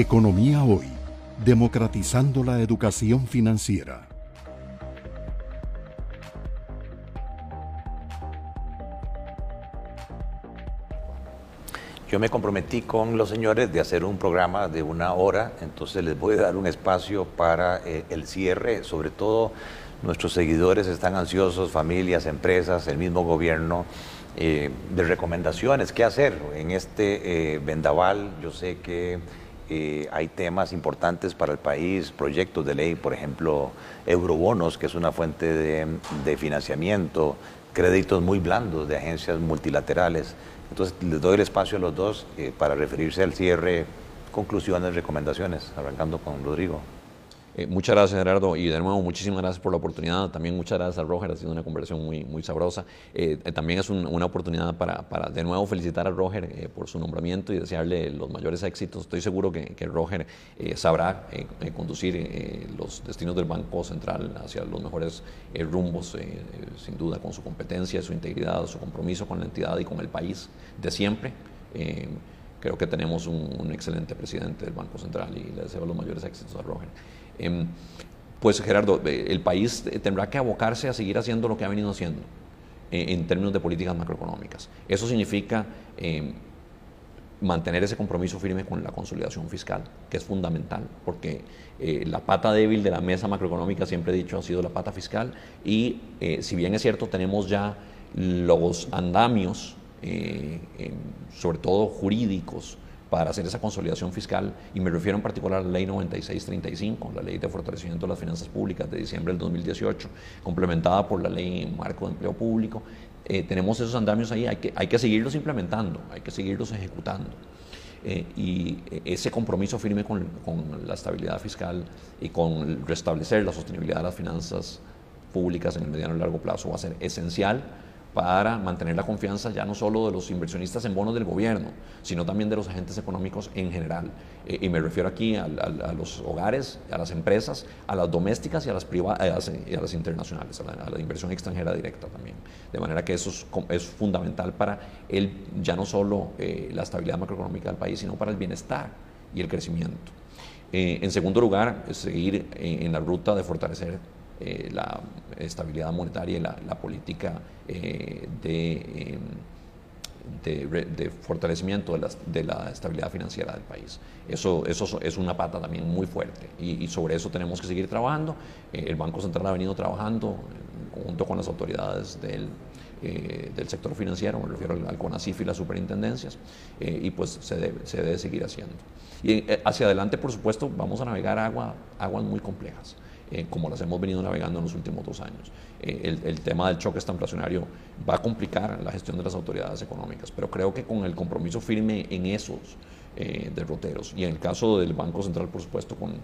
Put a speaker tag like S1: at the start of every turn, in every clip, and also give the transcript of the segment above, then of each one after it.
S1: Economía Hoy, democratizando la educación financiera.
S2: Yo me comprometí con los señores de hacer un programa de una hora, entonces les voy a dar un espacio para eh, el cierre, sobre todo nuestros seguidores están ansiosos, familias, empresas, el mismo gobierno, eh, de recomendaciones, qué hacer en este eh, vendaval. Yo sé que eh, hay temas importantes para el país, proyectos de ley, por ejemplo, eurobonos, que es una fuente de, financiamiento, créditos muy blandos de agencias multilaterales. Entonces, les doy el espacio a los dos eh, para referirse al cierre, conclusiones, recomendaciones, arrancando con Rodrigo.
S3: Eh, muchas gracias, Gerardo, y de nuevo, muchísimas gracias por la oportunidad. También muchas gracias a Roger, ha sido una conversación muy, muy sabrosa. Eh, eh, también es una oportunidad para, de nuevo, felicitar a Roger por su nombramiento y desearle los mayores éxitos. Estoy seguro que, que Roger sabrá conducir los destinos del Banco Central hacia los mejores rumbos, sin duda, con su competencia, su integridad, su compromiso con la entidad y con el país de siempre creo que tenemos un, un, excelente presidente del Banco Central y le deseo los mayores éxitos a Roger. Em, pues Gerardo, eh, el país tendrá que abocarse a seguir haciendo lo que ha venido haciendo eh, en términos de políticas macroeconómicas. Eso significa em, mantener ese compromiso firme con la consolidación fiscal, que es fundamental, porque eh, la pata débil de la mesa macroeconómica, siempre he dicho, ha sido la pata fiscal, y si bien es cierto, tenemos ya los andamios, em, sobre todo jurídicos, para hacer esa consolidación fiscal, y me refiero en particular a la ley 9635, la ley de fortalecimiento de las finanzas públicas de diciembre del 2018, complementada por la ley marco de empleo público. Eh, tenemos esos andamios ahí, hay que, hay que seguirlos implementando, hay que seguirlos ejecutando. Eh, y ese compromiso firme con, con, la estabilidad fiscal y con restablecer la sostenibilidad de las finanzas públicas en el mediano y largo plazo va a ser esencial para mantener la confianza ya no solo de los inversionistas en bonos del gobierno, sino también de los agentes económicos en general. Eh, y me refiero aquí a, los hogares, a las empresas, a las domésticas y a las, internacionales, a la, inversión extranjera directa también. De manera que eso es, fundamental para el, ya no solo eh, la estabilidad macroeconómica del país, sino para el bienestar y el crecimiento. Eh, en segundo lugar, seguir en la ruta de fortalecer eh, la estabilidad monetaria y la, política eh, em, de, fortalecimiento de la, estabilidad financiera del país. Eso, eso es una pata también muy fuerte y, sobre eso tenemos que seguir trabajando. Eh, el Banco Central ha venido trabajando junto con las autoridades del, del sector financiero, me refiero al, CONACIF y las superintendencias, y pues se debe, se debe seguir haciendo. Y hacia adelante, por supuesto, vamos a navegar agua, aguas muy complejas. Eh, como las hemos venido navegando en los últimos dos años. Eh, el, tema del choque estanflacionario va a complicar la gestión de las autoridades económicas, pero creo que con el compromiso firme en esos eh, derroteros y en el caso del Banco Central, por supuesto, con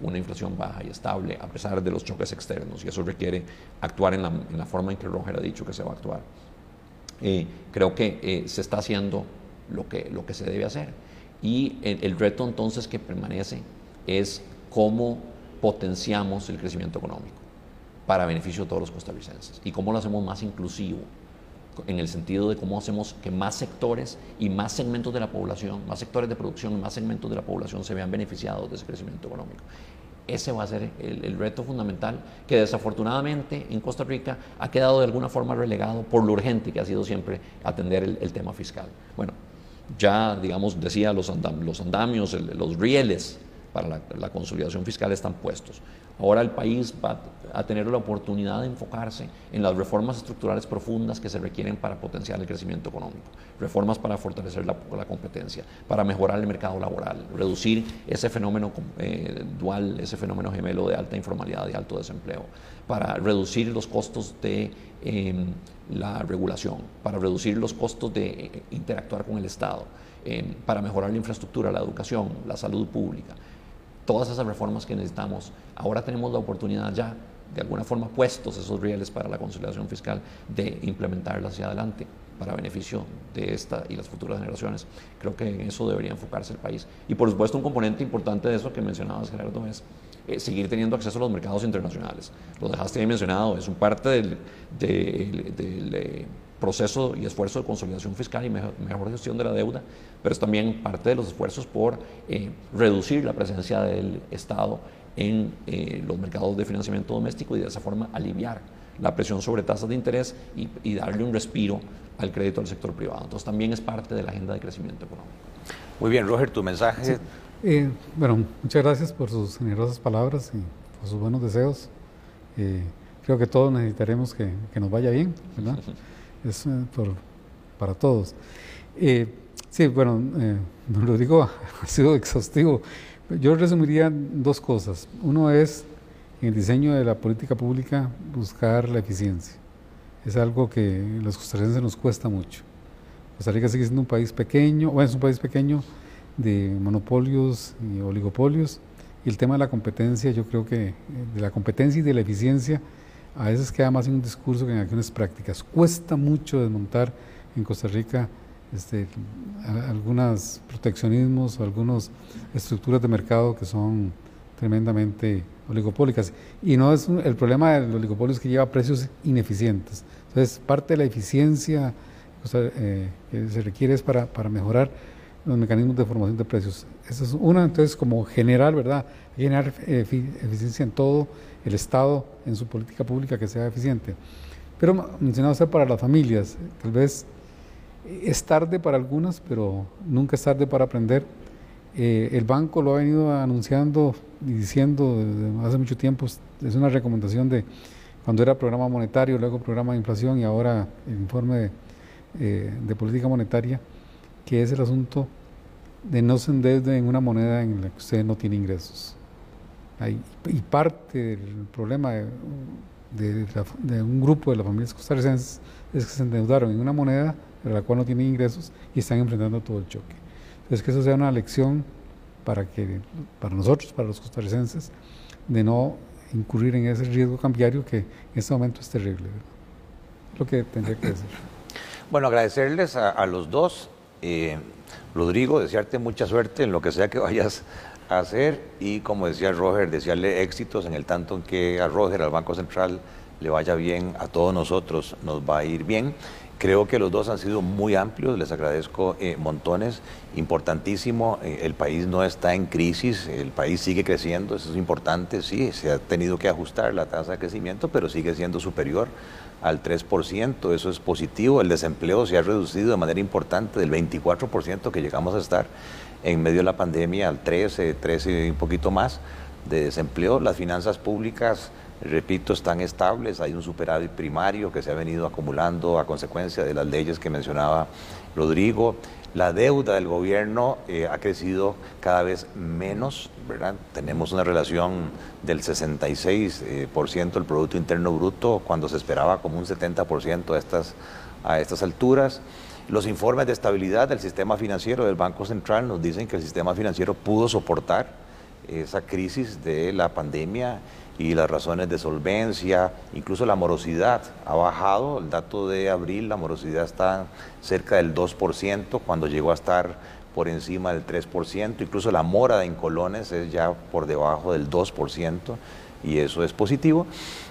S3: una inflación baja y estable, a pesar de los choques externos, y eso requiere actuar en la, forma en que Roger ha dicho que se va a actuar. creo que se está haciendo lo que, lo que se debe hacer. Y el, el reto entonces que permanece es cómo potenciamos el crecimiento económico para beneficio de todos los costarricenses y cómo lo hacemos más inclusivo en el sentido de cómo hacemos que más sectores y más segmentos de la población, más sectores de producción y más segmentos de la población se vean beneficiados de ese crecimiento económico. Ese va a ser el, reto fundamental que desafortunadamente en Costa Rica ha quedado de alguna forma relegado por lo urgente que ha sido siempre atender el, tema fiscal. Bueno, ya digamos, decía los, los andamios, los rieles para la, consolidación fiscal están puestos. Ahora el país va a tener la oportunidad de enfocarse en las reformas estructurales profundas que se requieren para potenciar el crecimiento económico, reformas para fortalecer la, competencia, para mejorar el mercado laboral, reducir ese fenómeno eh, dual, ese fenómeno gemelo de alta informalidad y alto desempleo, para reducir los costos de em, la regulación, para reducir los costos de eh, interactuar con el Estado, em, para mejorar la infraestructura, la educación, la salud pública todas esas reformas que necesitamos. Ahora tenemos la oportunidad ya, de alguna forma puestos esos rieles para la consolidación fiscal, de implementarlas hacia adelante para beneficio de esta y las futuras generaciones. Creo que en eso debería enfocarse el país. Y por supuesto un componente importante de eso que mencionabas, Gerardo, es eh, seguir teniendo acceso a los mercados internacionales. Lo dejaste bien mencionado, es un parte del eh, proceso y esfuerzo de consolidación fiscal y mejor, gestión de la deuda, pero es también parte de los esfuerzos por eh, reducir la presencia del Estado en eh, los mercados de financiamiento doméstico y de esa forma aliviar la presión sobre tasas de interés y, darle un respiro al crédito del sector privado. Entonces también es parte de la agenda de crecimiento económico.
S2: Muy bien, Roger, tu mensaje.
S4: Eh, bueno, muchas gracias por sus generosas palabras y por sus buenos deseos. Eh, creo que todos necesitaremos que, nos vaya bien, ¿verdad? es para todos. sí, bueno, lo digo, ha sido exhaustivo. Yo resumiría dos cosas. Uno es, en el diseño de la política pública, buscar la eficiencia. Es algo que a los costarricenses nos cuesta mucho. Costa Rica sigue siendo un país pequeño, bueno, es un país pequeño de monopolios y oligopolios. Y el tema de la competencia, yo creo que eh, de la competencia y de la eficiencia, a veces queda más en un discurso que en acciones prácticas. Cuesta mucho desmontar en Costa Rica este, algunos proteccionismos o algunas estructuras de mercado que son tremendamente oligopólicas. Y no es el problema del oligopolio es que lleva precios ineficientes. Entonces, parte de la eficiencia eh, que se requiere es para, para, mejorar los mecanismos de formación de precios. Esa es una, entonces, como general, ¿verdad? Generar eficiencia en todo el Estado, en su política pública que sea eficiente. Pero mencionado usted para las familias, tal vez es tarde para algunas, pero nunca es tarde para aprender. Eh, el banco lo ha venido anunciando y diciendo desde hace mucho tiempo, es una recomendación de cuando era programa monetario, luego programa de inflación y ahora informe de, eh, política monetaria, que es el asunto de no se endeude en una moneda en la que usted no tiene ingresos. y parte del problema de, de, un grupo de las familias costarricenses es que se endeudaron en una moneda pero la cual no tienen ingresos y están enfrentando todo el choque. Entonces, que eso sea una lección para, que, para nosotros, para los costarricenses, de no incurrir en ese riesgo cambiario que en este momento es terrible. lo que tendría que decir.
S2: Bueno, agradecerles a, los dos. Eh, Rodrigo, desearte mucha suerte en lo que sea que vayas a hacer y como decía Roger, desearle éxitos en el tanto en que a Roger, al Banco Central, le vaya bien, a todos nosotros nos va a ir bien. Creo que los dos han sido muy amplios, les agradezco eh, montones, importantísimo, eh, el país no está en crisis, el país sigue creciendo, eso es importante, sí, se ha tenido que ajustar la tasa de crecimiento, pero sigue siendo superior al 3%, eso es positivo, el desempleo se ha reducido de manera importante del 24% que llegamos a estar en medio de la pandemia al 13, 13 y un poquito más de desempleo, las finanzas públicas repito, están estables, hay un superávit primario que se ha venido acumulando a consecuencia de las leyes que mencionaba Rodrigo. La deuda del gobierno eh, ha crecido cada vez menos, ¿verdad? Tenemos una relación del 66% eh, del Producto Interno Bruto cuando se esperaba como un 70% a estas, a estas alturas. Los informes de estabilidad del sistema financiero del Banco Central nos dicen que el sistema financiero pudo soportar esa crisis de la pandemia y las razones de solvencia, incluso la morosidad ha bajado. El dato de abril, la morosidad está cerca del 2%, cuando llegó a estar por encima del 3%, incluso la mora de incolones es ya por debajo del 2%, y eso es positivo.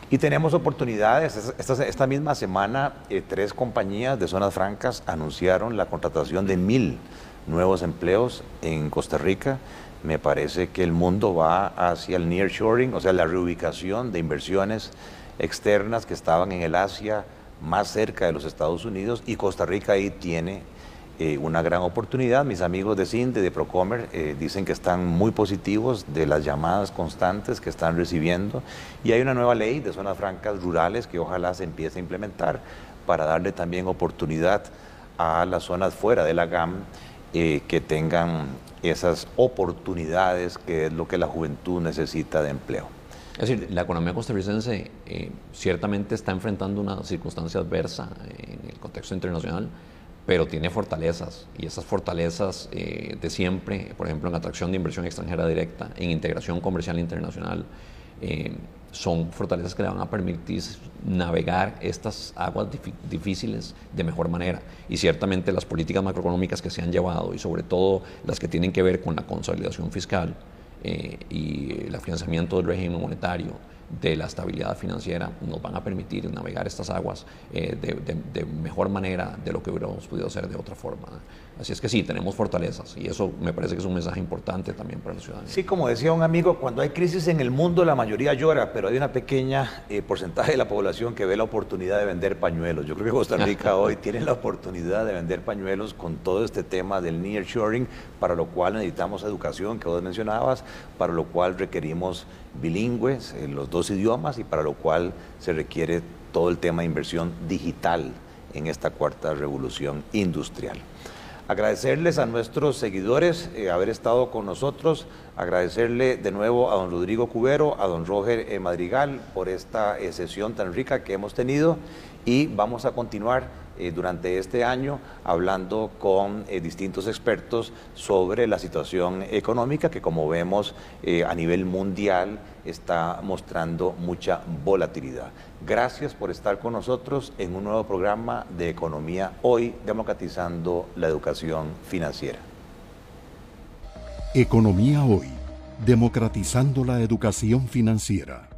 S2: Y tenemos oportunidades. Esta, esta misma semana, eh, tres compañías de zonas francas anunciaron la contratación de mil nuevos empleos en Costa Rica me parece que el mundo va hacia el nearshoring, o sea, la reubicación de inversiones externas que estaban en el Asia más cerca de los Estados Unidos y Costa Rica ahí tiene eh, una gran oportunidad. Mis amigos de CINDE, de Procomer, eh, dicen que están muy positivos de las llamadas constantes que están recibiendo y hay una nueva ley de zonas francas rurales que ojalá se empiece a implementar para darle también oportunidad a las zonas fuera de la GAM eh, que tengan esas oportunidades que es lo que la juventud necesita de empleo.
S3: Es decir, la economía costarricense eh, ciertamente está enfrentando una circunstancia adversa en el contexto internacional, pero tiene fortalezas y esas fortalezas eh, de siempre, por ejemplo, en atracción de inversión extranjera directa, en integración comercial internacional, eh, son fortalezas que le van a permitir navegar estas aguas difíciles de mejor manera. Y ciertamente las políticas macroeconómicas que se han llevado y sobre todo las que tienen que ver con la consolidación fiscal eh, y el afianzamiento del régimen monetario de la estabilidad financiera nos van a permitir navegar estas aguas de, de, mejor manera de lo que hubiéramos podido hacer de otra forma. Así es que sí, tenemos fortalezas y eso me parece que es un mensaje importante también para la ciudadanía.
S2: Sí, como decía un amigo, cuando hay crisis en el mundo la mayoría llora, pero hay una pequeña eh, porcentaje de la población que ve la oportunidad de vender pañuelos. Yo creo que Costa Rica hoy tiene la oportunidad de vender pañuelos con todo este tema del nearshoring, para lo cual necesitamos educación que vos mencionabas, para lo cual requerimos bilingües en los dos idiomas y para lo cual se requiere todo el tema de inversión digital en esta cuarta revolución industrial. Agradecerles a nuestros seguidores eh, haber estado con nosotros, agradecerle de nuevo a don Rodrigo Cubero, a don Roger eh, Madrigal por esta eh, sesión tan rica que hemos tenido y vamos a continuar eh, durante este año hablando con eh, distintos expertos sobre la situación económica que como vemos eh, a nivel mundial está mostrando mucha volatilidad. Gracias por estar con nosotros en un nuevo programa de Economía Hoy, democratizando la educación financiera.
S1: Economía Hoy, democratizando la educación financiera.